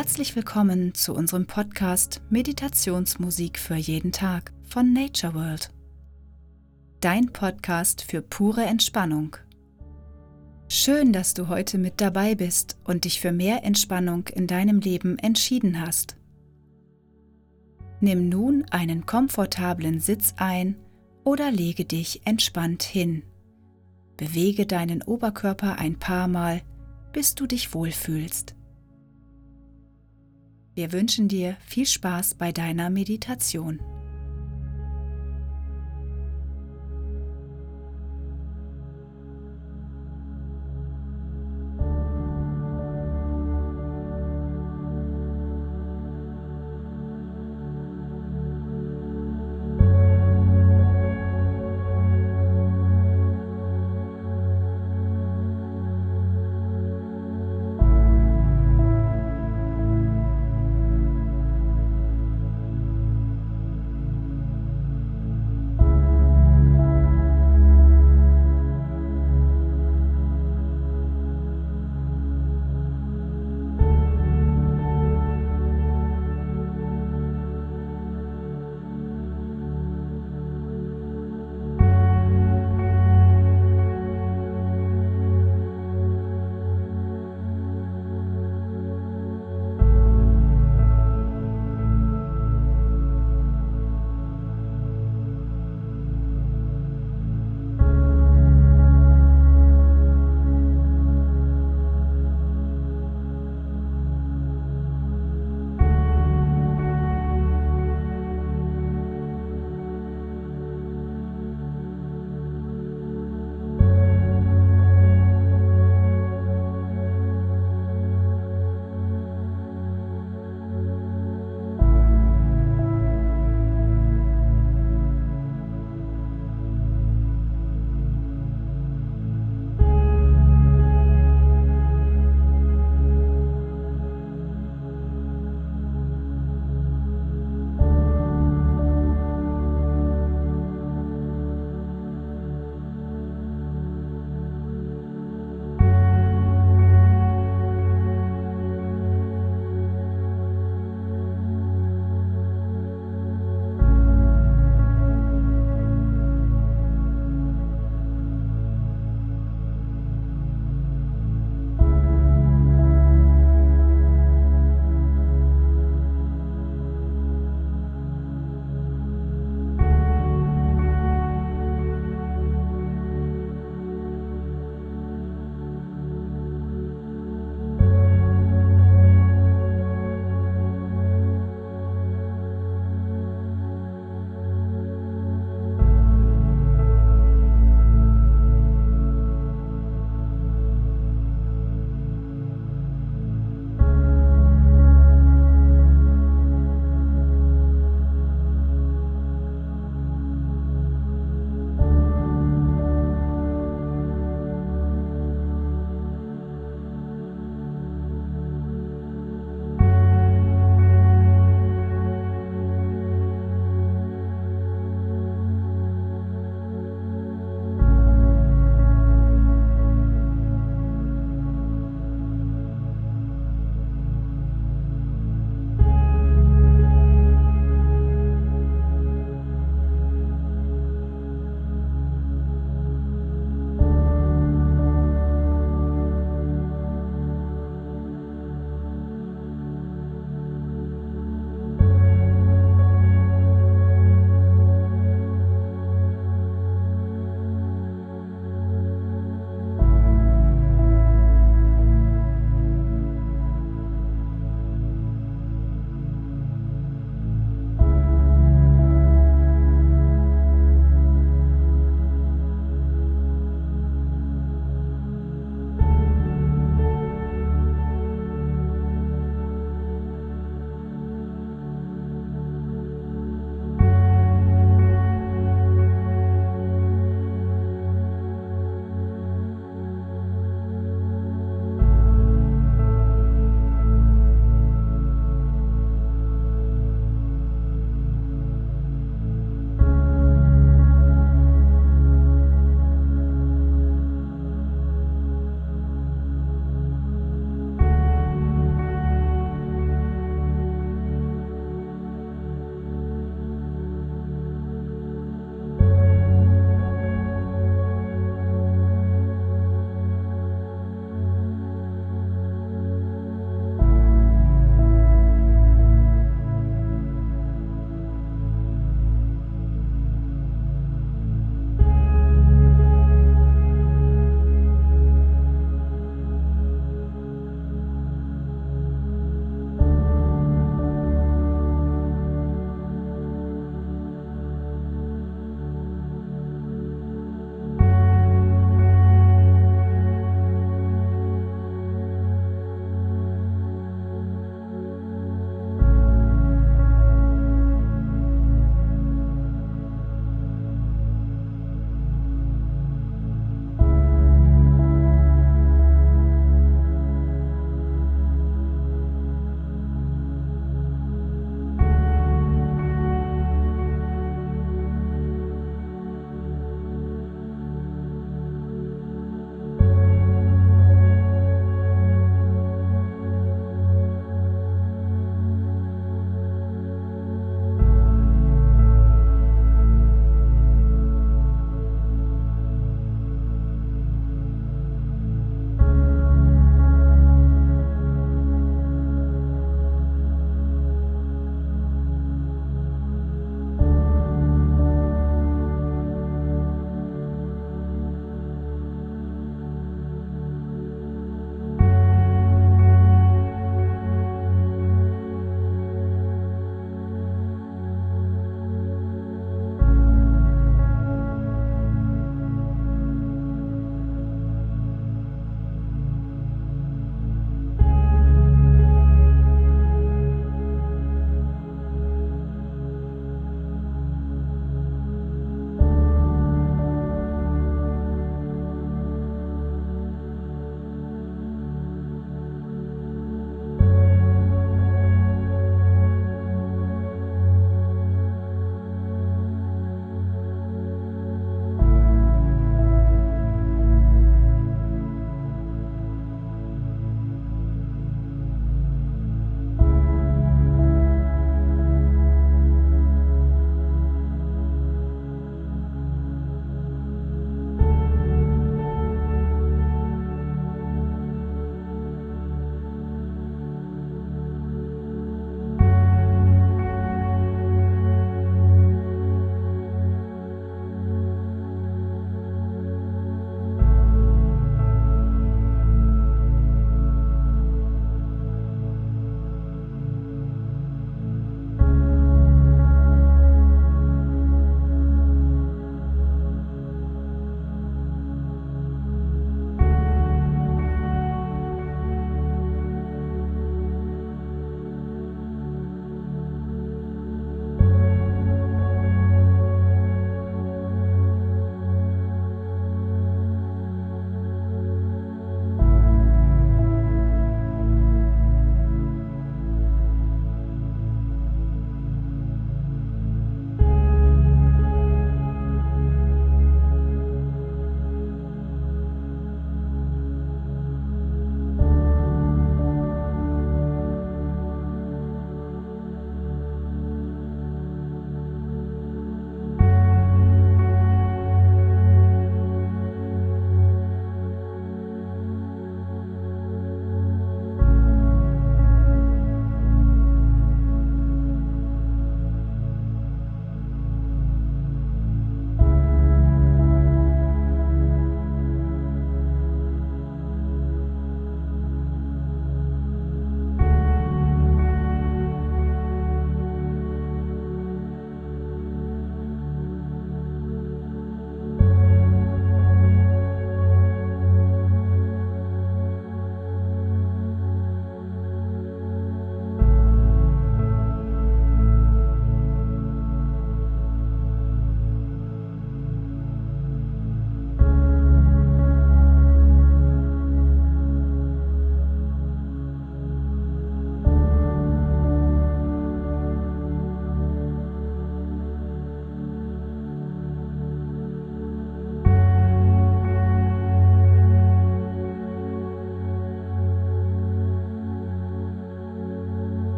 Herzlich willkommen zu unserem Podcast Meditationsmusik für jeden Tag von Nature World. Dein Podcast für pure Entspannung. Schön, dass du heute mit dabei bist und dich für mehr Entspannung in deinem Leben entschieden hast. Nimm nun einen komfortablen Sitz ein oder lege dich entspannt hin. Bewege deinen Oberkörper ein paar Mal, bis du dich wohlfühlst. Wir wünschen dir viel Spaß bei deiner Meditation.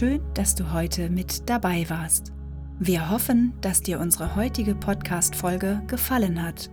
Schön, dass du heute mit dabei warst. Wir hoffen, dass dir unsere heutige Podcast-Folge gefallen hat